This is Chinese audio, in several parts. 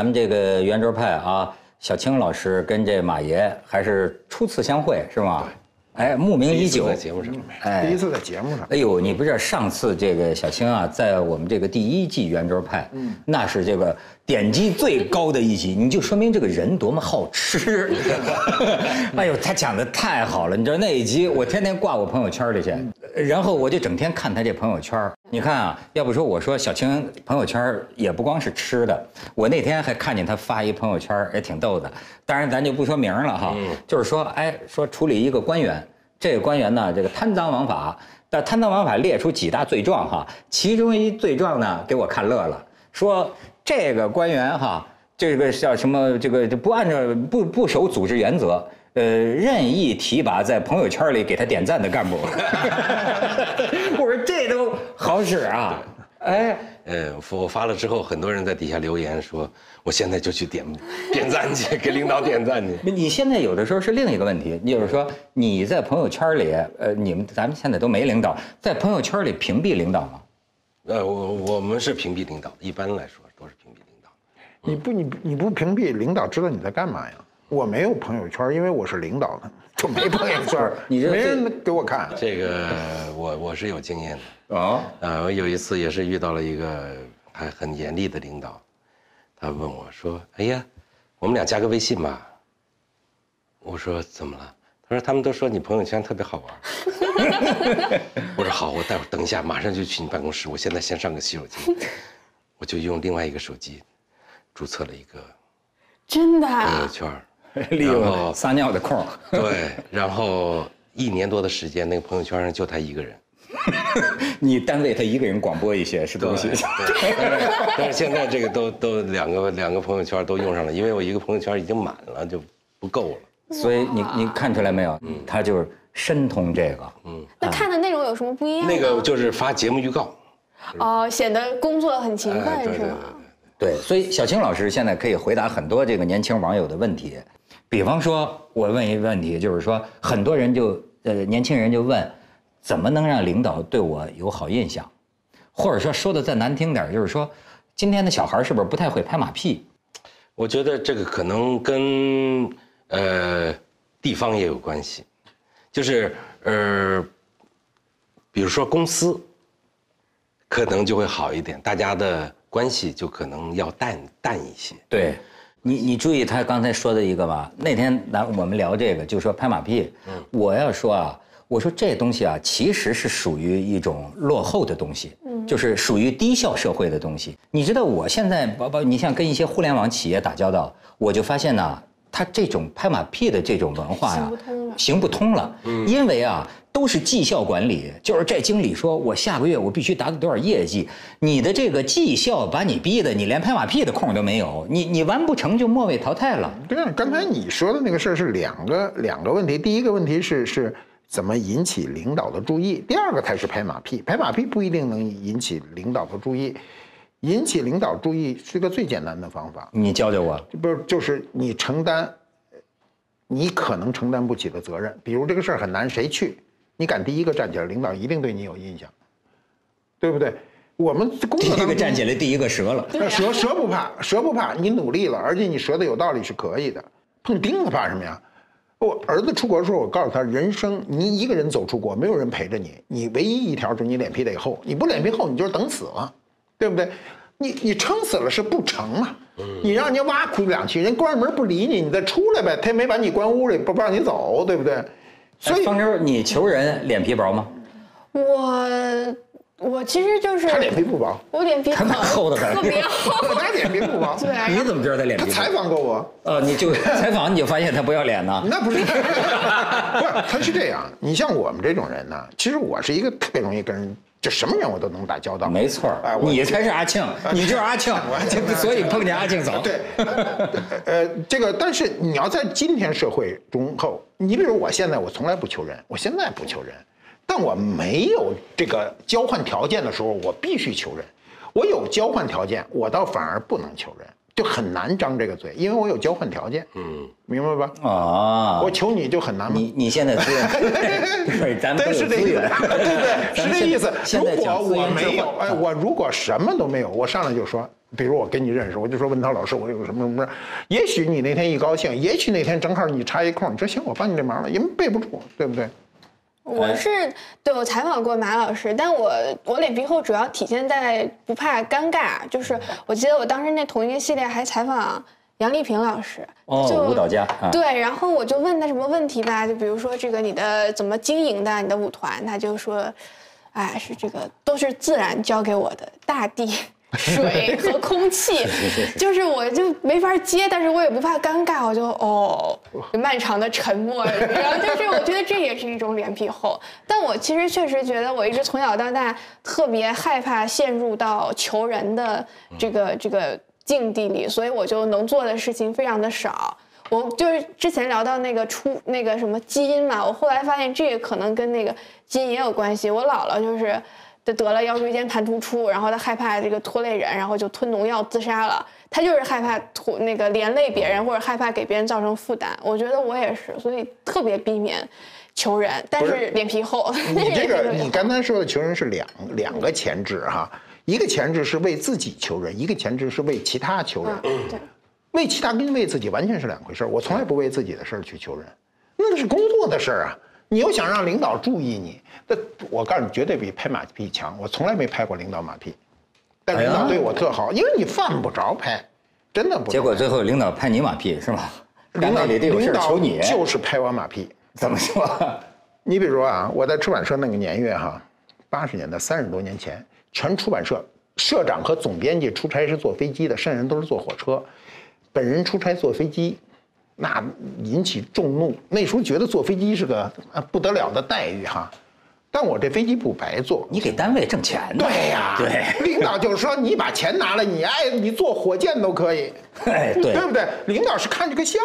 咱们这个圆桌派啊，小青老师跟这马爷还是初次相会，是吗？哎，慕名已久在。节目上，哎第一次在节目上，哎呦，你不知道上次这个小青啊，在我们这个第一季圆桌派，那是这个点击最高的一集，你就说明这个人多么好吃。哎呦，他讲的太好了，你知道那一集我天天挂我朋友圈里去，然后我就整天看他这朋友圈。你看啊，要不说我说小青朋友圈也不光是吃的，我那天还看见他发一朋友圈，也挺逗的。当然咱就不说名了哈，就是说，哎，说处理一个官员。这个官员呢，这个贪赃枉法，但贪赃枉法列出几大罪状哈，其中一罪状呢，给我看乐了，说这个官员哈，这个叫什么？这个就不按照不不守组织原则，呃，任意提拔在朋友圈里给他点赞的干部。我说这都好使啊，哎。呃，我发了之后，很多人在底下留言说，我现在就去点点赞去，给领导点赞去。你现在有的时候是另一个问题，就是说你在朋友圈里，呃，你们咱们现在都没领导，在朋友圈里屏蔽领导吗？呃，我我们是屏蔽领导，一般来说。你不你你不屏蔽，领导知道你在干嘛呀？我没有朋友圈，因为我是领导的，就没朋友圈，你这没人给我看。这个我我是有经验的。啊，啊，我有一次也是遇到了一个还很严厉的领导，他问我说：“哎呀，我们俩加个微信吧。”我说：“怎么了？”他说：“他们都说你朋友圈特别好玩。”我说：“好，我待会儿等一下，马上就去你办公室。我现在先上个洗手间。”我就用另外一个手机注册了一个真的朋友啊？圈儿，利然后用撒尿的空。对，然后一年多的时间，那个朋友圈上就他一个人。你单位他一个人广播一些是东西。对，但是但是现在这个都都两个两个朋友圈都用上了，因为我一个朋友圈已经满了，就不够了。所以你你看出来没有？他就是深通这个。嗯那看的内容有什么不一样？那个就是发节目预告，哦，显得工作很勤哎奋对对是吗？对，所以小青老师现在可以回答很多这个年轻网友的问题。比方说，我问一个问题，就是说，很多人就呃年轻人就问，怎么能让领导对我有好印象？或者说说的再难听点，就是说，今天的小孩是不是不太会拍马屁？我觉得这个可能跟呃地方也有关系，就是呃，比如说公司，可能就会好一点，大家的关系就可能要淡淡一些。对，你你注意他刚才说的一个吧，那天咱我们聊这个，就说拍马屁，我要说啊，我说这东西啊，其实是属于一种落后的东西，就是属于低效社会的东西。你知道我现在包包，你像跟一些互联网企业打交道，我就发现呢，他这种拍马屁的这种文化呀、行不通了行不通了，因为啊。都是绩效管理，就是这经理说，我下个月我必须达到多少业绩，你的这个绩效把你逼的，你连拍马屁的空都没有，你你完不成就末位淘汰了。对啊，刚才你说的那个事儿是两个两个问题，第一个问题是是怎么引起领导的注意，第二个才是拍马屁。拍马屁不一定能引起领导的注意，引起领导注意是个最简单的方法，你教教我，不是就是你承担你可能承担不起的责任，比如这个事儿很难，谁去？你敢第一个站起来，领导一定对你有印象，对不对？我们工第一个站起来，第一个折了。那蛇蛇不怕，折不怕，你努力了，而且你折的有道理是可以的。碰钉子怕什么呀？我儿子出国的时候，我告诉他，人生你一个人走出国，没有人陪着你，你唯一一条就是你脸皮得厚，你不脸皮厚，你就是等死了，对不对？你你撑死了是不成嘛？你让人家挖苦两句，人关上门不理你，你再出来呗，他也没把你关屋里，不不让你走，对不对？所以方舟，你求人脸皮薄吗？我我其实就是他脸皮不薄，我脸皮他很厚得很特别厚。他脸皮不薄。对，啊你怎么知道他脸皮薄？他采访过我，呃，你就 采访你就发现他不要脸呢？那不是，不是，他是这样。你像我们这种人呢，其实我是一个特别容易跟人，就什么人我都能打交道。没错哎，我你才是阿庆，你就是阿庆，所以碰见阿庆早。对，呃，这个，但是你要在今天社会中后，你比如我现在，我从来不求人，我现在不求人，但我没有这个交换条件的时候，我必须求人。我有交换条件，我倒反而不能求人，就很难张这个嘴，因为我有交换条件。嗯，明白吧？啊，我求你就很难吗？你你现在资源，咱们对，都是这意思，有资源，对对，是这意思。现如果我没有，哎，我如果什么都没有，我上来就说，比如我跟你认识，我就说文涛老师，我有什么什么，也许你那天一高兴，也许那天正好你插一空，你说行，我帮你这忙了，因为背不住，对不对？我是对我采访过马老师，但我我脸皮厚主要体现在不怕尴尬，就是我记得我当时那同一个系列还采访杨丽萍老师，哦就舞蹈家啊对，然后我就问他什么问题吧，就比如说这个你的怎么经营的，你的舞团，他就说，哎，是这个都是自然教给我的，大地。水和空气，就是我就没法接，但是我也不怕尴尬，我就哦，漫长的沉默，然后就是我觉得这也是一种脸皮厚，但我其实确实觉得我一直从小到大特别害怕陷入到求人的这个这个境地里，所以我就能做的事情非常的少。我就是之前聊到那个出那个什么基因嘛，我后来发现这个可能跟那个基因也有关系。我姥姥就是得得了腰椎间盘突出，然后他害怕这个拖累人，然后就吞农药自杀了。他就是害怕拖那个连累别人，或者害怕给别人造成负担。我觉得我也是，所以特别避免求人，但是是脸皮厚。你 这个你刚才说的求人是两两个前置哈，一个前置是为自己求人，一个前置是为其他求人。嗯对。为其他跟为自己完全是两回事儿。我从来不为自己的事儿去求人，那是工作的事儿啊。你又想让领导注意你，那我告诉你，绝对比拍马屁强。我从来没拍过领导马屁，但领导对我特好，因为你犯不着拍，真的不着。结果最后领导拍你马屁是吗？领导得有事领导儿求你，就是拍我马屁。怎么说？你比如说啊，我在出版社那个年月哈，八十年代三十多年前，全出版社社长和总编辑出差是坐飞机的，剩下人都是坐火车，本人出差坐飞机，那引起众怒。那时候觉得坐飞机是个啊不得了的待遇哈，但我这飞机不白坐。你给单位挣钱呢？对呀，对，领导就是说你把钱拿来，你爱你坐火箭都可以，哎，对对不对？领导是看这个效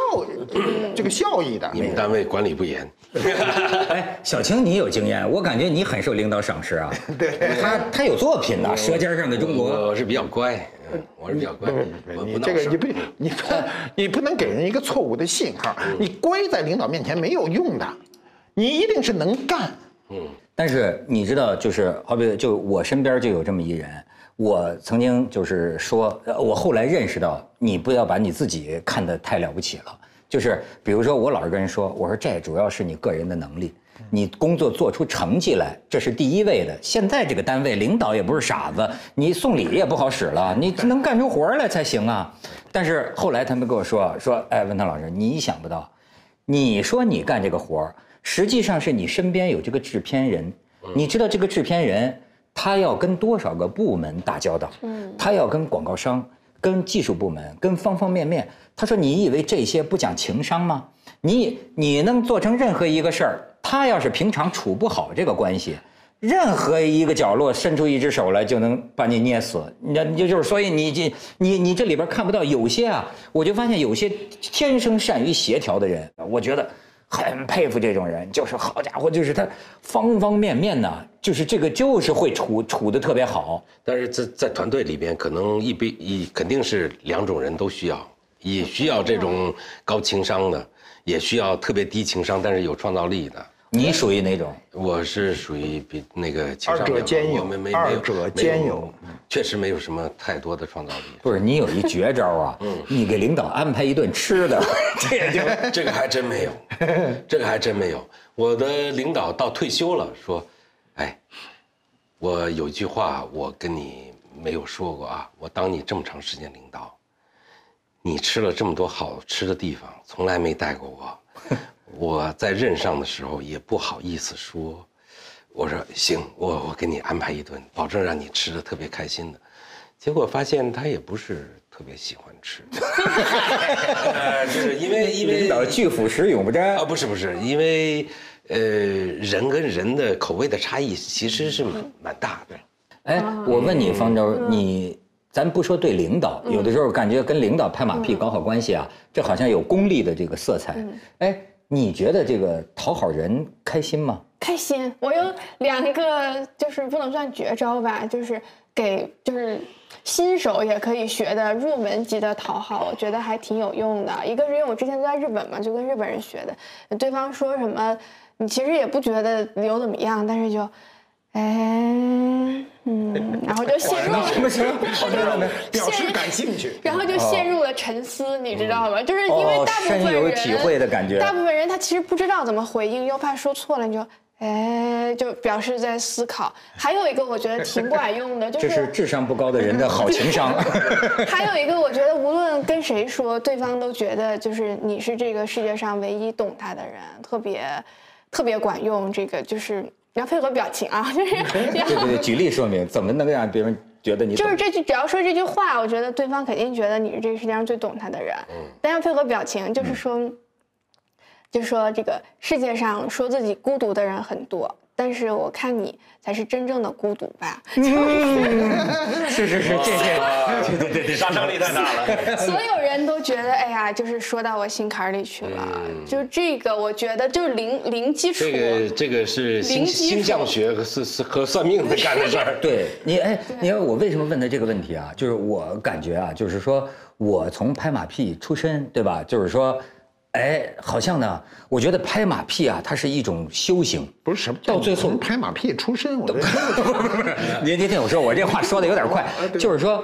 这个效益的。你们单位管理不严，哎，小青，你有经验，我感觉你很受领导赏识啊。对，他他有作品呢，《舌尖上的中国》。我是比较乖，嗯我是比较乖，你这个你不你不你不能给人一个错误的信号，你乖在领导面前没有用的，你一定是能干。嗯但是你知道，就是好比就我身边就有这么一人，我曾经就是说，呃我后来认识到，你不要把你自己看得太了不起了。就是比如说，我老是跟人说，我说这主要是你个人的能力，你工作做出成绩来，这是第一位的。现在这个单位领导也不是傻子，你送礼也不好使了，你能干出活来才行啊。但是后来他们跟我说说，哎，文涛老师，你想不到，你说你干这个活儿，实际上是你身边有这个制片人，你知道这个制片人他要跟多少个部门打交道，他要跟广告商、跟技术部门、跟方方面面。他说：“你以为这些不讲情商吗？你你能做成任何一个事儿，他要是平常处不好这个关系。”任何一个角落伸出一只手来就能把你捏死，你就就是所以你这你你这里边看不到有些啊，我就发现有些天生善于协调的人，我觉得很佩服这种人，就是好家伙，就是他方方面面呢，就是这个就是会处处的特别好。但是在在团队里边，可能一比一肯定是两种人都需要，也需要这种高情商的，也需要特别低情商但是有创造力的。你属于哪种？我是属于比那个情商二者比较兼有我们没有者没兼有，确实没有什么太多的创造力。不是你有一绝招啊，你给领导安排一顿吃的，这也就这个还真没有，这个还真没有。我的领导到退休了，说：“哎，我有一句话，我跟你没有说过啊，我当你这么长时间领导，你吃了这么多好吃的地方，从来没带过我。我在任上的时候也不好意思说，我说行，我我给你安排一顿，保证让你吃的特别开心的。结果发现他也不是特别喜欢吃，呃 就是因为因为领导拒腐蚀永不沾啊，不是不是，因为呃人跟人的口味的差异其实是蛮蛮大的。哎，我问你，方舟，你咱不说对领导，有的时候感觉跟领导拍马屁搞好关系啊，这好像有功利的这个色彩。哎，你觉得这个讨好人开心吗？开心。我有两个，就是不能算绝招吧，就是给就是新手也可以学的入门级的讨好，我觉得还挺有用的。一个是因为我之前都在日本嘛，就跟日本人学的，对方说什么，你其实也不觉得有怎么样，但是就。哎，嗯，然后就 陷入表示感兴趣，然后就陷入了沉思，你知道吗？就是因为大部分人深有体会的感觉，大部分人他其实不知道怎么回应，又怕说错了，你就哎，就表示在思考。还有一个我觉得挺管用的，就这是智商不高的人的好情商。还有一个我觉得无论跟谁说，对方都觉得就是你是这个世界上唯一懂他的人，特别特别管用。这个就是。你要配合表情啊，就是 对对对，举例说明怎么能让别人觉得你就是这句，只要说这句话，我觉得对方肯定觉得你是这个世界上最懂他的人。嗯，但要配合表情，就是说，就是说这个世界上说自己孤独的人很多。但是我看你才是真正的孤独吧？是是是，这这对对对，杀伤力太大了。所有人都觉得，哎呀，就是说到我心坎里去了。就这个，我觉得就是零零基础。这个这个是星星象学和是是和算命的干的事儿。对你，哎，你看我为什么问他这个问题啊？就是我感觉啊，就是说我从拍马屁出身，对吧？就是说。哎，好像呢，我觉得拍马屁啊，它是一种修行，不是什么到最后拍马屁出身，我您您听我说，我这话说的有点快，就是说，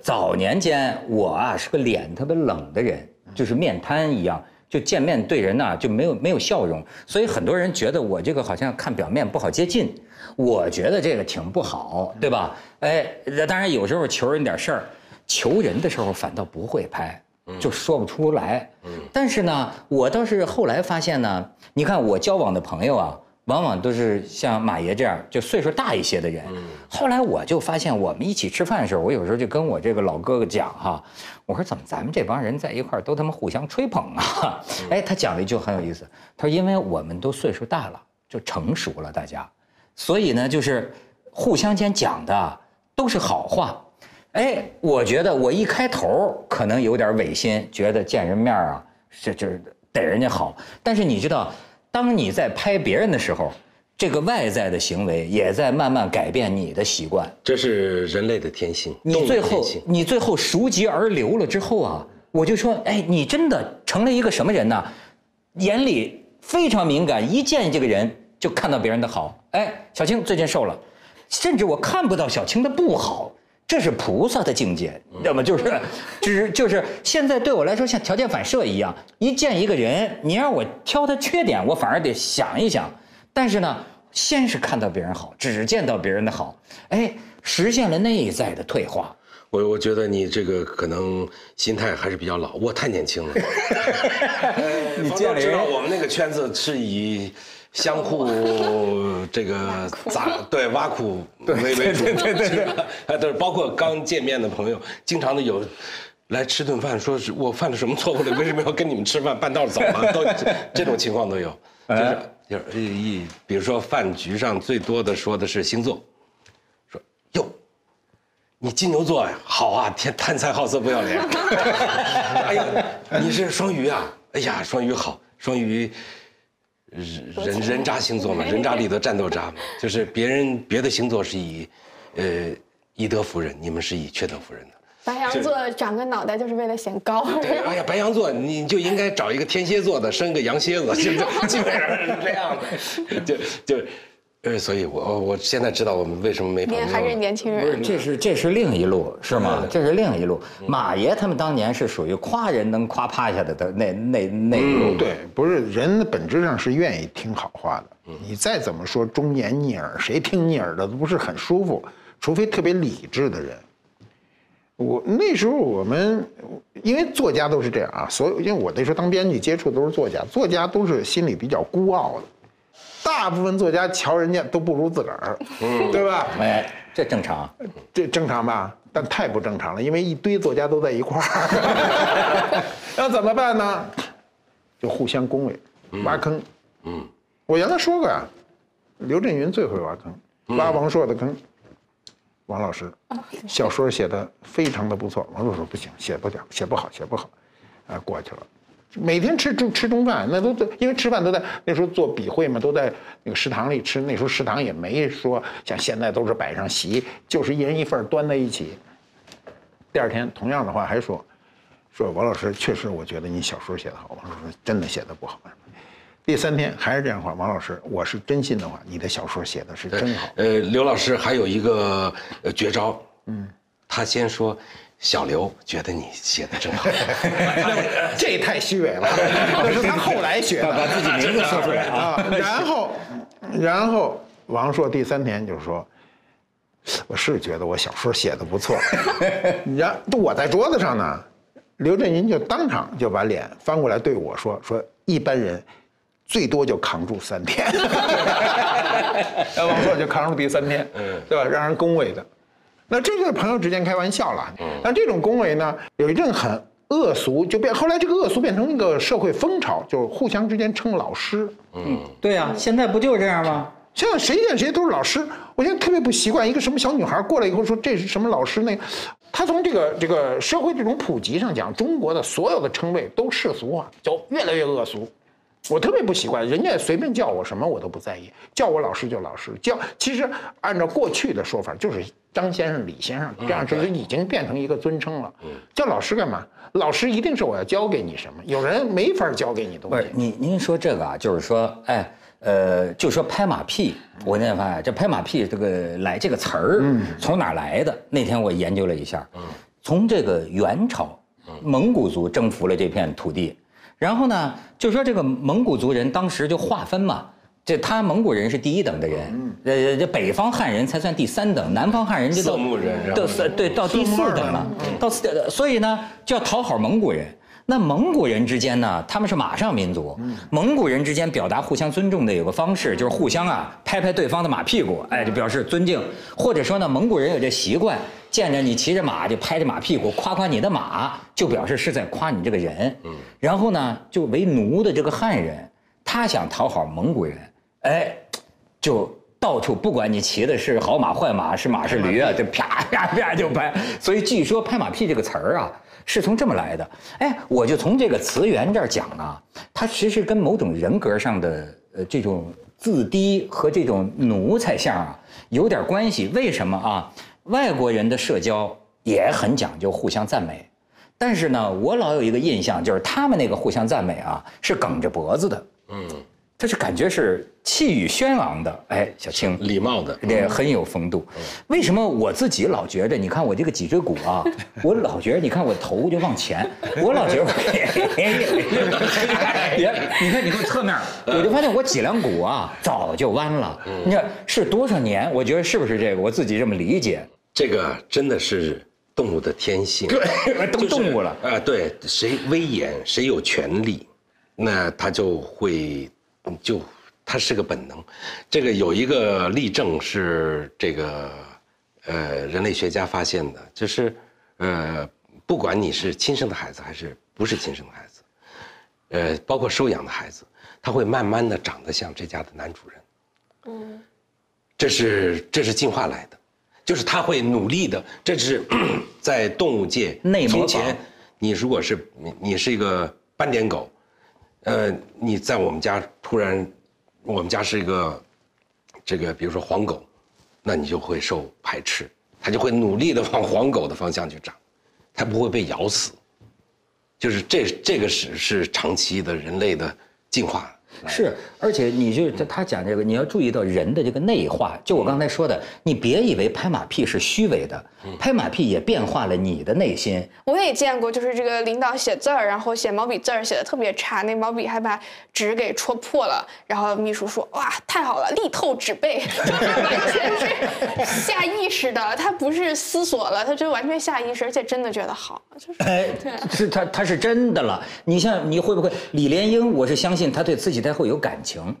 早年间我啊是个脸特别冷的人，就是面瘫一样，就见面对人呐就没有没有笑容，所以很多人觉得我这个好像看表面不好接近，我觉得这个挺不好，对吧？哎，当然有时候求人点事儿，求人的时候反倒不会拍。就说不出来，但是呢，我倒是后来发现呢，你看我交往的朋友啊，往往都是像马爷这样，就岁数大一些的人。后来我就发现，我们一起吃饭的时候，我有时候就跟我这个老哥哥讲哈，我说怎么咱们这帮人在一块儿都他妈互相吹捧啊？哎，他讲了一句很有意思，他说因为我们都岁数大了，就成熟了，大家，所以呢，就是互相间讲的都是好话。哎，我觉得我一开头可能有点违心，觉得见人面啊，这就是得人家好。但是你知道，当你在拍别人的时候，这个外在的行为也在慢慢改变你的习惯。这是人类的天性。你最后，你最后熟极而流了之后啊，我就说，哎，你真的成了一个什么人呢？眼里非常敏感，一见这个人就看到别人的好。哎，小青最近瘦了，甚至我看不到小青的不好。这是菩萨的境界，要么就是，只 就是现在对我来说像条件反射一样，一见一个人，你让我挑他缺点，我反而得想一想。但是呢，先是看到别人好，只见到别人的好，哎，实现了内在的退化。我我觉得你这个可能心态还是比较老，我太年轻了。你知道我们那个圈子是以。相互 这个砸对挖苦 为为主，对对对对，哎，都是包括刚见面的朋友，经常的有来吃顿饭，说是我犯了什么错误了，为什么要跟你们吃饭，半道走了，都这种情况都有，就是就是一比如说饭局上最多的说的是星座，说哟，你金牛座呀，好啊，天贪财好色不要脸，哎呀，你是双鱼啊，哎呀，双鱼好，双鱼。人人渣星座嘛，人渣里的战斗渣嘛，就是别人别的星座是以，呃，以德服人，你们是以缺德服人的。白羊座长个脑袋就是为了显高。对，哎呀，白羊座你就应该找一个天蝎座的，生个羊蝎子，就基本上是这样的，就 就。呃，所以，我我现在知道我们为什么没朋友。还是年轻人。不是，这是这是另一路，是吗？这是另一路。马爷他们当年是属于夸人能夸趴下的的那那那一路。对，不是人本质上是愿意听好话的。你再怎么说忠言逆耳，谁听逆耳的都不是很舒服，除非特别理智的人。我那时候我们，因为作家都是这样啊，所有因为我那时候当编辑接触都是作家，作家都是心里比较孤傲的，大部分作家瞧人家都不如自个儿，对吧？哎，这正常。这正常吧？但太不正常了，因为一堆作家都在一块儿，那怎么办呢？就互相恭维，挖坑。嗯，我原来说过呀，刘震云最会挖坑，挖王朔的坑。王老师，小说写的非常的不错。王朔说不行，写不了，写不好，写不好，啊，过去了。每天吃中吃中饭，那都都因为吃饭都在那时候做笔会嘛，都在那个食堂里吃。那时候食堂也没说像现在都是摆上席，就是一人一份端在一起。第二天同样的话还说，说王老师确实我觉得你小说写得好。王老师真的写的不好。第三天还是这样话，王老师，我是真心的话，你的小说写的是真好。呃，刘老师还有一个呃绝招，嗯，他先说。小刘觉得你写的真好，这太虚伪了。那是他后来学的，把自己名字说出来啊。然后，然后王朔第三天就说：“我是觉得我小说写的不错。”然我在桌子上呢，刘震云就当场就把脸翻过来对我说：“说一般人最多就扛住三天。”王朔就扛住第三天，对吧？让人恭维的。那这就是朋友之间开玩笑了。但这种恭维呢，有一阵很恶俗，就变后来这个恶俗变成一个社会风潮，就是互相之间称老师。嗯，对呀，现在不就是这样吗？现在谁见谁都是老师，我现在特别不习惯。一个什么小女孩过来以后说这是什么老师那，他从这个这个社会这种普及上讲，中国的所有的称谓都世俗化，就越来越恶俗。我特别不习惯，人家随便叫我什么我都不在意，叫我老师就老师，叫其实按照过去的说法就是张先生、李先生这样，就是已经变成一个尊称了。叫老师干嘛？老师一定是我要教给你什么，有人没法教给你东西。不是，您您说这个啊，就是说，哎，呃，就说拍马屁，我那天发现这拍马屁这个来这个词儿从哪来的？那天我研究了一下，从这个元朝，蒙古族征服了这片土地。然后呢，就说这个蒙古族人当时就划分嘛，这他蒙古人是第一等的人，呃，这北方汉人才算第三等，南方汉人就到到对到第四等了，到四，所以呢就要讨好蒙古人。那蒙古人之间呢，他们是马上民族，蒙古人之间表达互相尊重的有个方式，就是互相啊拍拍对方的马屁股，哎，就表示尊敬，或者说呢，蒙古人有这习惯。见着你骑着马就拍着马屁股夸夸你的马，就表示是在夸你这个人。嗯，然后呢，就为奴的这个汉人，他想讨好蒙古人，哎，就到处不管你骑的是好马坏马，是马是驴啊，就啪啪啪就拍。所以据说拍马屁这个词儿啊，是从这么来的。哎，我就从这个词源这儿讲啊，它其实跟某种人格上的呃这种自低和这种奴才相啊有点关系。为什么啊？外国人的社交也很讲究互相赞美，但是呢，我老有一个印象，就是他们那个互相赞美啊，是梗着脖子的，嗯，他是感觉是气宇轩昂的，哎，小青，礼貌的，对，很有风度。为什么我自己老觉得，你看我这个脊椎骨啊，我老觉得，你看我头就往前，我老觉得，别，你看你看侧面，我就发现我脊梁骨啊早就弯了。你看是多少年？我觉得是不是这个？我自己这么理解。这个真的是动物的天性，对，都动物了啊！对，谁威严，谁有权利，那他就会，就它是个本能。这个有一个例证是这个，呃，人类学家发现的，就是，呃，不管你是亲生的孩子还是不是亲生的孩子，呃，包括收养的孩子，他会慢慢的长得像这家的男主人。嗯，这是这是进化来的。就是他会努力的，这是 在动物界。从前，你如果是你，你是一个斑点狗，呃，你在我们家突然，我们家是一个，这个比如说黄狗，那你就会受排斥，它就会努力的往黄狗的方向去长，它不会被咬死。就是这这个是是长期的人类的进化。是，而且你就他他讲这个，你要注意到人的这个内化。就我刚才说的，你别以为拍马屁是虚伪的，拍马屁也变化了你的内心。我也见过，就是这个领导写字儿，然后写毛笔字儿写的特别差，那毛笔还把纸给戳破了。然后秘书说：“哇，太好了，力透纸背。”就是完全是下意识的，他不是思索了，他就完全下意识，而且真的觉得好，就是哎，是他他是真的了。你像你会不会李莲英？我是相信他对慈禧太后有感情。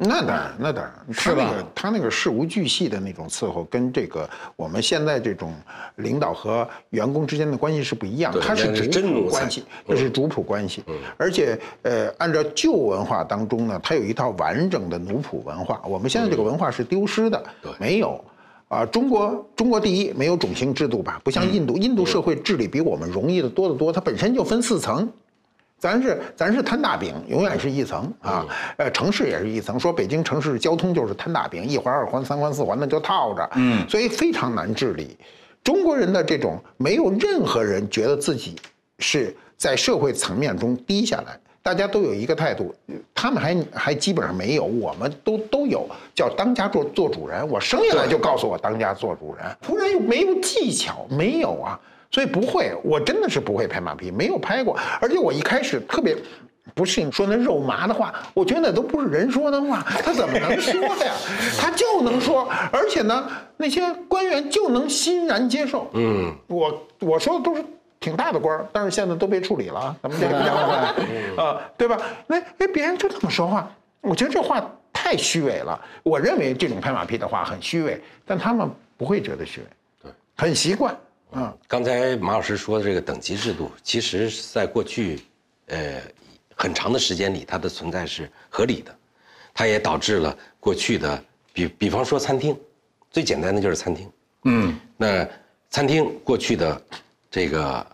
那当然，那当然，他那个他那个事无巨细的那种伺候，跟这个我们现在这种领导和员工之间的关系是不一样，对他是主仆关系，这是主仆关系。而且呃，按照旧文化当中呢，它有一套完整的奴仆文化，我们现在这个文化是丢失的，没有。啊，中国中国第一，没有种姓制度吧？不像印度，印度社会治理比我们容易的多得多，它本身就分四层。咱是咱是摊大饼，永远是一层啊。呃，城市也是一层。说北京城市交通就是摊大饼，一环、二环、三环、四环那就套着，嗯，所以非常难治理。中国人的这种没有任何人觉得自己是在社会层面中低下来，大家都有一个态度，他们还还基本上没有，我们都都有叫当家做做主人。我生下来就告诉我当家做主人，仆人又没有技巧，没有啊。所以不会，我真的是不会拍马屁，没有拍过。而且我一开始特别不适应说那肉麻的话，我觉得那都不是人说的话，他怎么能说呀？他就能说，而且呢，那些官员就能欣然接受。嗯，我我说的都是挺大的官儿，但是现在都被处理了啊，咱们这个杨老板啊，对吧？那哎，别人就这么说话，我觉得这话太虚伪了。我认为这种拍马屁的话很虚伪，但他们不会觉得虚伪，对，很习惯。嗯，刚才马老师说的这个等级制度，其实在过去，呃，很长的时间里，它的存在是合理的，它也导致了过去的，比比方说餐厅，最简单的就是餐厅，嗯，那餐厅过去的这个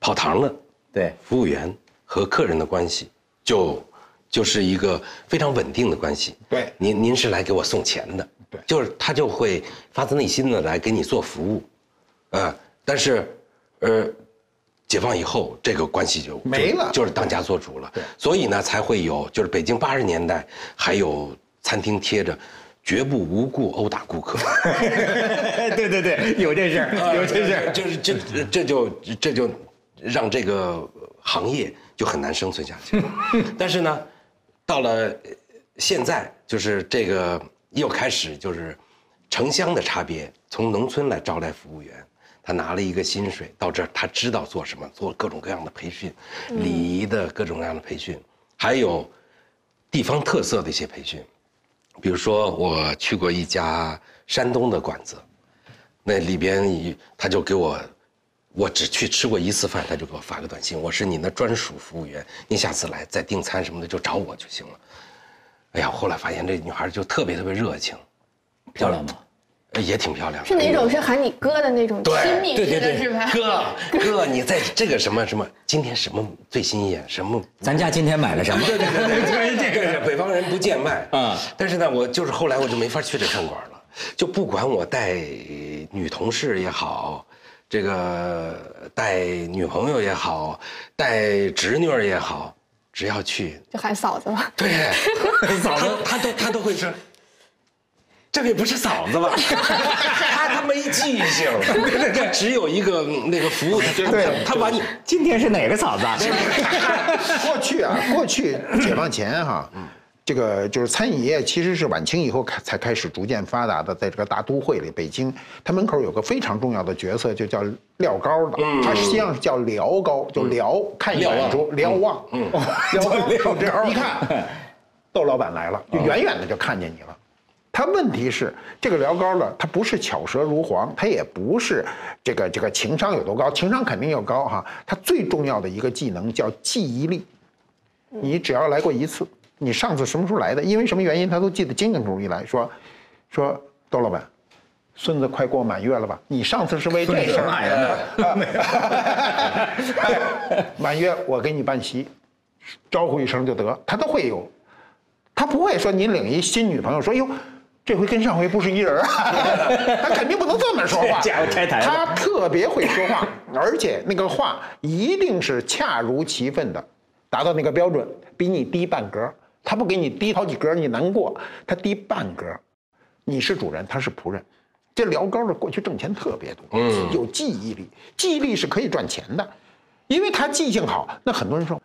跑堂的对，服务员和客人的关系，就就是一个非常稳定的关系。对。您您是来给我送钱的，对。就是他就会发自内心的来给你做服务，啊，但是，呃，解放以后这个关系就没了就就是当家做主了。所以呢，才会有就是北京八十年代还有餐厅贴着。绝不无故殴打顾客，对对对，有这事儿，有这事儿。就是这这就这就让这个行业就很难生存下去。但是呢，到了现在，就是这个又开始就是城乡的差别，从农村来招来服务员，他拿了一个薪水到这儿，他知道做什么，做各种各样的培训，礼仪的各种各样的培训，还有地方特色的一些培训。比如说，我去过一家山东的馆子，那里边一他就给我，我只去吃过一次饭，他就给我发个短信，我是您的专属服务员，您下次来再订餐什么的就找我就行了。哎呀，后来发现这女孩就特别特别热情，漂亮吗？呃也挺漂亮的。是哪种？是喊你哥的那种亲对密对对对，式的是吧？哥 哥，你在这个什么什么，今天什么最新鲜？什么咱家今天买了什么？对对对对，这个是北方人不见卖啊啊。但是呢，我就是后来我就没法去这饭馆了，就不管我带女同事也好，这个带女朋友也好，带侄女儿也好，只要去，就喊嫂子嘛。对，嫂子他都他都会说。这位不是嫂子吧？他他没记性，他只有一个那个服务的，对他把你今天是哪个嫂子？过去啊，过去解放前哈，这个就是餐饮业其实是晚清以后开才开始逐渐发达的，在这个大都会里，北京，它门口有个非常重要的角色，就叫廖高的，他实际上是叫辽高，就辽看远处瞭望，嗯，辽高是这样，一看，窦老板来了，就远远的就看见你了。他问题是这个聊高了，他不是巧舌如簧，他也不是这个这个情商有多高，情商肯定要高哈。他最重要的一个技能叫记忆力，你只要来过一次，你上次什么时候来的，因为什么原因，他都记得清清楚楚。一来说，说窦老板，孙子快过满月了吧？你上次是为这事儿来的。满月我给你办席，招呼一声就得，他都会有，他不会说你领一新女朋友说哟。这回跟上回不是一人啊，他肯定不能这么说话。家伙拆台他特别会说话，而且那个话一定是恰如其分的，达到那个标准，比你低半格。他不给你低好几格，你难过，他低半格，你是主人，他是仆人。这聊高的过去挣钱特别多，嗯，有记忆力，记忆力是可以赚钱的，因为他记性好。那很多人说，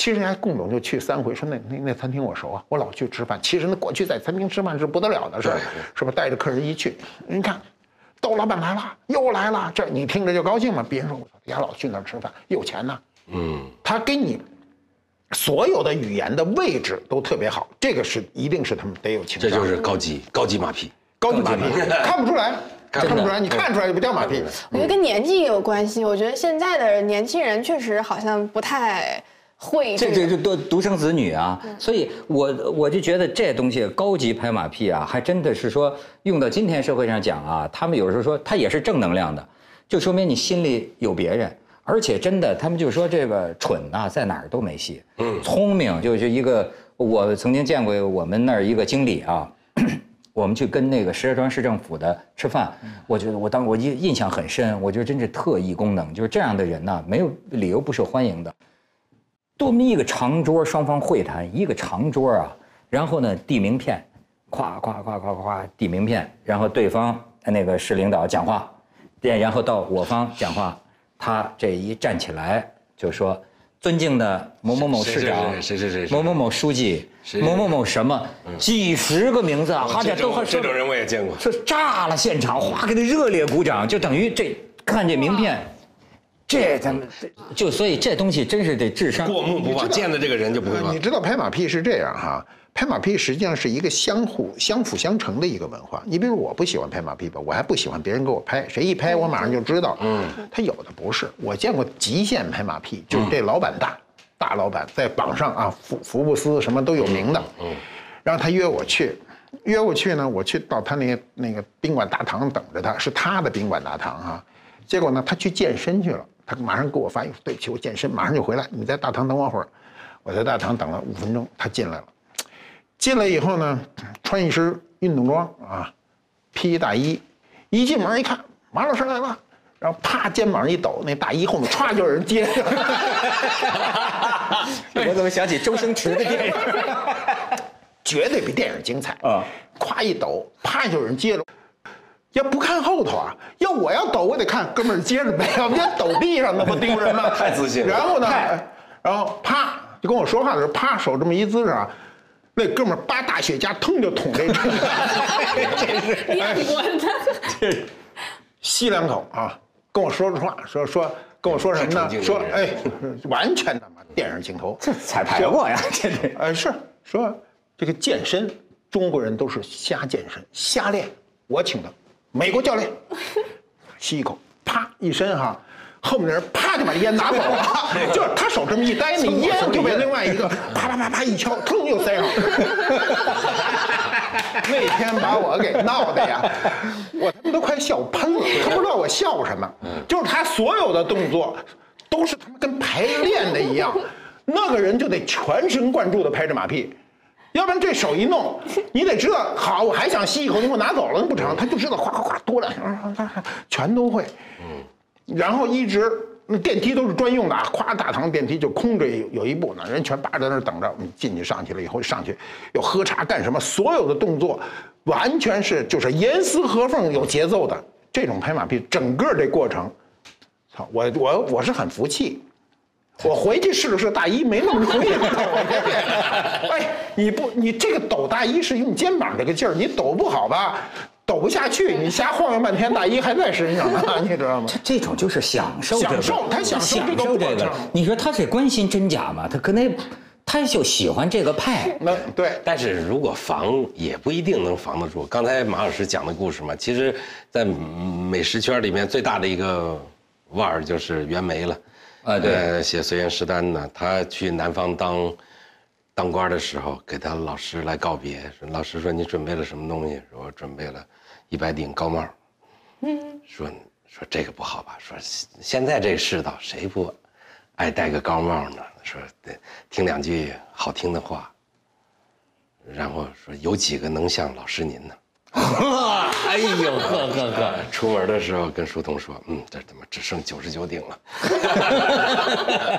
其实人家共总就去三回，说那那那餐厅我熟啊，我老去吃饭。其实那过去在餐厅吃饭是不得了的事儿，是吧？带着客人一去，你看，窦老板来了，又来了，这你听着就高兴嘛。别人说我操，家老去那儿吃饭，有钱呐，嗯，他给你所有的语言的位置都特别好，这个是一定是他们得有情商，这就是高级高级马屁。高级马屁看不出来，看不出来，你看出来就不掉马屁。我觉得跟年纪也有关系。我觉得现在的年轻人确实好像不太会这这这就独独生子女啊，所以我我就觉得这东西高级拍马屁啊，还真的是说用到今天社会上讲啊，他们有时候说他也是正能量的，就说明你心里有别人，而且真的他们就说这个蠢呐，在哪儿都没戏，嗯，聪明就是一个我曾经见过我们那儿一个经理啊。我们去跟那个石家庄市政府的吃饭，我觉得我当我印印象很深，我觉得真是特异功能，就是这样的人呢，没有理由不受欢迎的。多么一个长桌，双方会谈，一个长桌啊，然后呢递名片，咵咵咵咵咵递名片，然后对方那个市领导讲话，对，然后到我方讲话，他这一站起来就说。尊敬的某某某市长，谁谁谁谁某某某书记，某某某什么，几十个名字啊，这种这种人我也见过，说炸了现场，哗给他热烈鼓掌，就等于这看这名片，这咱们就所以这东西真是得智商过目不忘，见的这个人就不会忘。你知道拍马屁是这样哈。拍马屁实际上是一个相互相辅相成的一个文化。你比如我不喜欢拍马屁吧，我还不喜欢别人给我拍，谁一拍我马上就知道。嗯，他有的不是，我见过极限拍马屁，就是这老板大，大老板在榜上啊，福福布斯什么都有名的。嗯，然后他约我去，约我去呢，我去到他那那个宾馆大堂等着他，是他的宾馆大堂哈。结果呢，他去健身去了，他马上给我发一对不起，我健身，马上就回来，你在大堂等我会儿。我在大堂等了五分钟，他进来了。进来以后呢，穿一身运动装啊，披一大衣，一进门一看，马老师来了，然后啪肩膀一抖，那大衣后面歘就有人接。我怎么想起周星驰的电影？绝对比电影精彩啊！夸一抖，啪就有人接了。要不看后头啊？要我要抖，我得看哥们儿接着呗，要不然抖地上那不丢人吗？太自信了。然后呢，然后啪就跟我说话的时候，啪手这么一姿势啊。那哥们儿扒大雪茄，腾就捅这车，这是练过的。吸两口啊，跟我说着话，说说跟我说什么呢？说哎，完全他妈电影镜头，这彩排过呀，这得哎是说这个健身，中国人都是瞎健身、瞎练。我请的美国教练，吸一口，啪一伸哈。后面的人啪就把烟拿走了，就是他手这么一呆，那烟就被另外一个 啪啪啪啪一敲，腾就塞上。那天把我给闹的呀，我他妈都快笑喷了。他不知道我笑什么，就是他所有的动作都是他妈跟排练的一样，那个人就得全神贯注的拍着马屁，要不然这手一弄，你得知道，好，我还想吸一口，你给我拿走了那不成，他就知道哗哗哗多两下，全都会。嗯然后一直那电梯都是专用的啊，咵大堂电梯就空着有有一部呢，人全扒在那儿等着。你进去上去了以后上去又喝茶干什么？所有的动作完全是就是严丝合缝有节奏的这种拍马屁，整个这过程，操我我我是很服气。我回去试了试大衣，没那么容易抖。哎，你不你这个抖大衣是用肩膀这个劲儿，你抖不好吧？抖不下去，你瞎晃悠半天，大衣还在身上呢，你知道吗？他这种就是享受，享受他享受这个。你说他是关心真假吗？他可能他就喜欢这个派。那对，但是如果防也不一定能防得住。刚才马老师讲的故事嘛，其实，在美食圈里面最大的一个腕儿就是袁枚了。啊，对，写《随园诗单》呢，他去南方当当官的时候，给他老师来告别，说老师说你准备了什么东西？说我准备了。一百顶高帽，嗯，说说这个不好吧？说现在这世道，谁不爱戴个高帽呢？说得听两句好听的话，然后说有几个能像老师您呢？哎呦 呵呵呵，出门的时候跟书童说，嗯，这怎么只剩九十九顶了？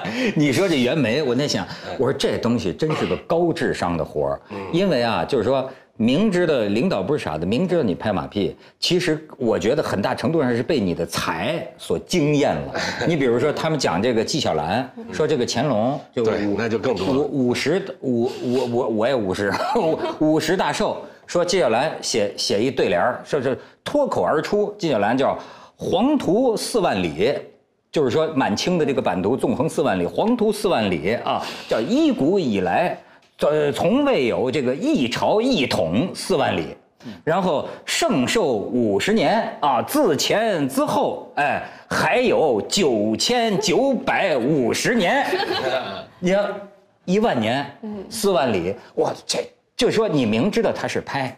你说这袁枚，我在想，我说这东西真是个高智商的活儿，因为啊，就是说。明知道领导不是傻子，明知道你拍马屁，其实我觉得很大程度上是被你的才所惊艳了。你比如说，他们讲这个纪晓岚，说这个乾隆就对那就更多了五五十五我我我也五十五五十大寿，说纪晓岚写写一对联儿，说是脱口而出，纪晓岚叫黄图四万里。就是说，满清的这个版图纵横四万里，黄图四万里啊，叫一古以来，呃，从未有这个一朝一统四万里，然后圣寿五十年啊，自前自后，哎，还有九千九百五十年，你看一万年，四万里，哇，这就是说你明知道他是拍，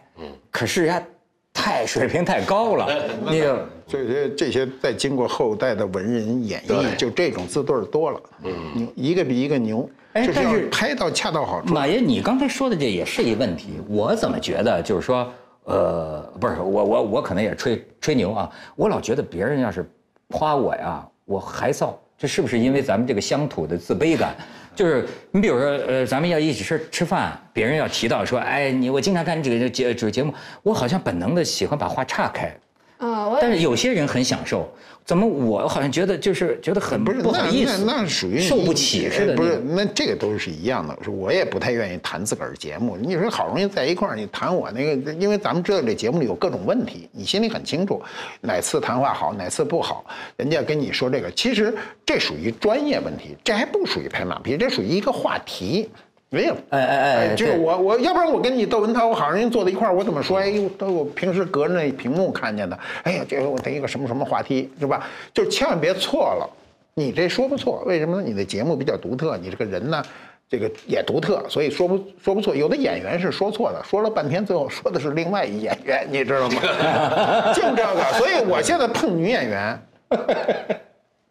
可是人家太水平太高了，那个。这些这些再经过后代的文人演绎，就这种字对儿多了，嗯，一个比一个牛，哎但是拍到恰到好处。马爷，你刚才说的这也是一问题。我怎么觉得就是说，呃，不是我我我可能也吹吹牛啊，我老觉得别人要是夸我呀，我还臊。这是不是因为咱们这个乡土的自卑感？就是你比如说，呃，咱们要一起吃吃饭，别人要提到说，哎，你我经常看你这个节这个节目，我好像本能的喜欢把话岔开。啊，我但是有些人很享受，怎么我好像觉得就是觉得很不是不好意思，那那那属于受不起似的哎不是，那这个都是一样的。是我也不太愿意谈自个儿节目。你说好容易在一块儿，你谈我那个，因为咱们知道这节目里有各种问题，你心里很清楚，哪次谈话好，哪次不好，人家跟你说这个，其实这属于专业问题，这还不属于拍马屁，这属于一个话题。没有，哎哎哎就是我我要不然我跟你窦文涛，我好容易坐在一块儿，我怎么说？哎呦，都我平时隔着那屏幕看见的，哎呀，这个我谈一个什么什么话题，是吧？就千万别错了。你这说不错，为什么呢？你的节目比较独特，你这个人呢，这个也独特，所以说不说不错。有的演员是说错的，说了半天，最后说的是另外一演员，你知道吗？就这个，所以我现在碰女演员。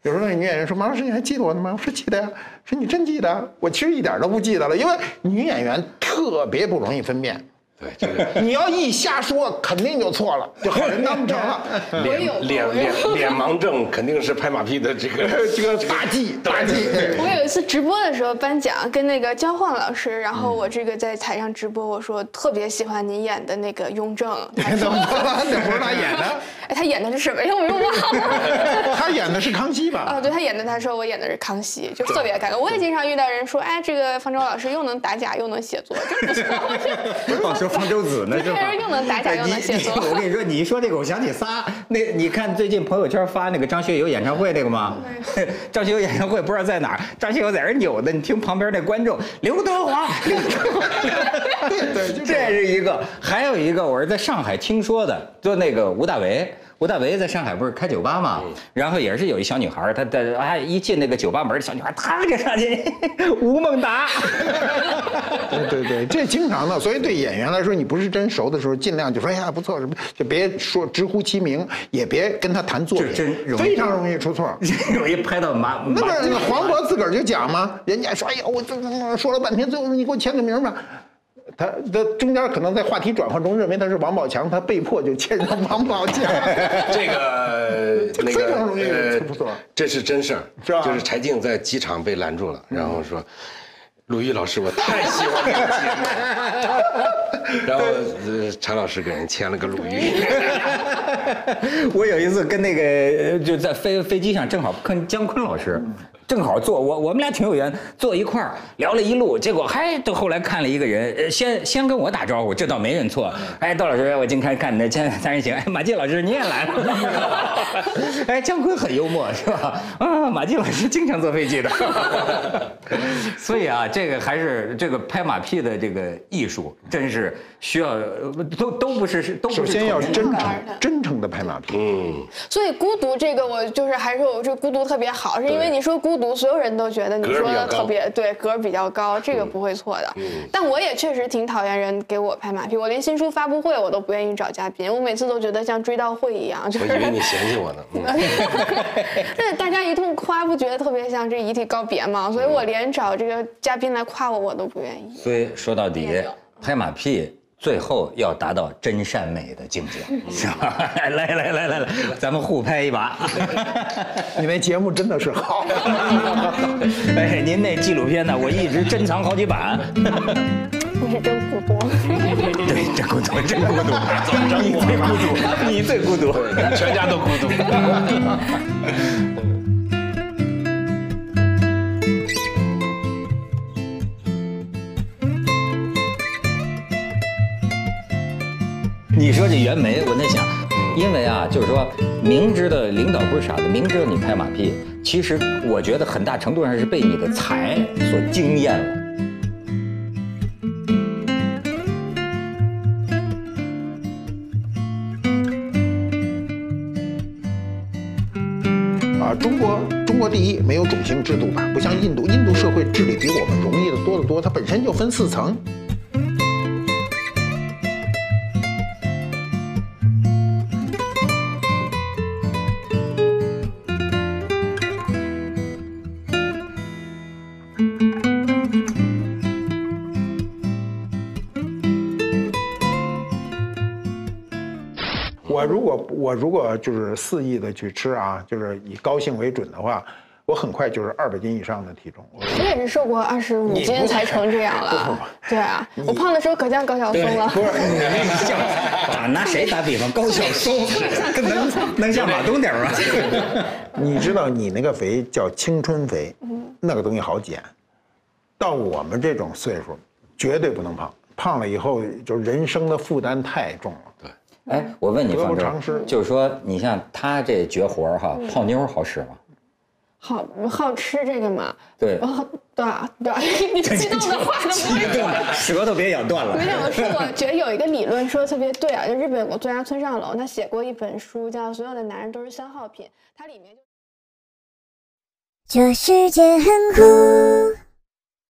有时候那女演员说：“马老师，你还记得我呢吗？”我说：“记得呀。”说：“你真记得？”我其实一点都不记得了，因为女演员特别不容易分辨。对，这个 你要一瞎说，肯定就错了，就好人当不成了。脸有脸脸脸盲症肯定是拍马屁的这个 这个大忌，大忌。我有一次直播的时候颁奖，跟那个焦晃老师，然后我这个在台上直播，我说特别喜欢你演的那个雍正？那不是他演的，哎，他演的是什么呀？我又忘了。他演的是康熙吧？啊，对他演的，他说我演的是康熙，就特别尴尬。我也经常遇到人说，哎，这个方舟老师又能打假又能写作，真不错。方舟子呢是吧？这人又能打假又能写作我跟你说，你一说这个，我想起仨。那你看最近朋友圈发那个张学友演唱会那个吗？张学友演唱会不知道在哪儿，张学友在那儿扭的，你听旁边那观众刘德华，刘德华，对就这这是一个，还有一个我是在上海听说的，就那个吴大维。吴大维在上海不是开酒吧嘛，然后也是有一小女孩儿，她的哎一进那个酒吧门，小女孩儿她就上去，吴孟达，对对对，这经常的。所以对演员来说，你不是真熟的时候，尽量就说哎呀不错什么，就别说直呼其名，也别跟他谈作品，这真容易非常容易出错。容易拍到马那不是黄渤自个儿就讲吗？人家说：“哎呀，我这这说了半天，最后你给我签个名吧。”他他中间可能在话题转换中认为他是王宝强，他被迫就签上王宝强。这个 那非常容易个出错这是真事儿，是吧就是柴静在机场被拦住了，然后说。鲁豫老师，我太喜欢这个节目了。然后呃，柴老师给人签了个鲁豫。我有一次跟那个呃就在飞飞机上，正好跟姜昆老师，正好坐我我们俩挺有缘，坐一块儿聊了一路，结果还到后来看了一个人，呃先先跟我打招呼，这倒没认错。哎，窦老师，我今天看你的《千三人行》，哎，马季老师你也来了。哎，姜昆很幽默是吧？啊，马季老师经常坐飞机的。所以啊，这个还是这个拍马屁的这个艺术，真是需要呃都都不是是都不是首先要真诚真诚的拍马屁。嗯，所以孤独这个，我就是还是我这孤独特别好，是因为你说孤独，所有人都觉得你说的特别对，格儿比较高，这个不会错的。但我也确实挺讨厌人给我拍马屁，我连新书发布会我都不愿意找嘉宾，我每次都觉得像追悼会一样，就是我以为你嫌弃我呢。嗯对，大家一通夸，不觉得特别像这遗体告别吗？所以我连找这个嘉宾来夸我，我都不愿意。所以说到底，拍马屁最后要达到真善美的境界，是吧？来来来来来，咱们互拍一把。你那节目真的是好。哎，您那纪录片呢？我一直珍藏好几版。你是真孤独。对，真孤独，真孤独，你最孤独，你最孤独，全家都孤独。你说这袁枚，我在想，因为啊，就是说，明知道领导不是傻子，明知道你拍马屁，其实我觉得很大程度上是被你的才所惊艳了。啊，中国中国第一，没有种姓制度吧？不像印度，印度社会治理比我们容易的多得多，它本身就分四层。果我如果就是肆意的去吃啊，就是以高兴为准的话，我很快就是二百斤以上的体重。我我也是瘦过二十五斤才成这样了。对啊，我胖的时候可像高晓松了。不是你那个像打拿谁打比方？高晓松能能像马东点吗？你知道你那个肥叫青春肥，那个东西好减。到我们这种岁数，绝对不能胖，胖了以后就人生的负担太重了。对。哎，我问你，方舟，就是说，你像他这绝活儿哈，泡妞好使吗？好好吃这个嘛？对哦，对啊，对啊，你激动的话都不会说。舌头别咬断了没有，是我觉得有一个理论说的特别对啊，就日本有个作家村上隆，他写过一本书叫《所有的男人都是消耗品》，它里面就。这世界很酷。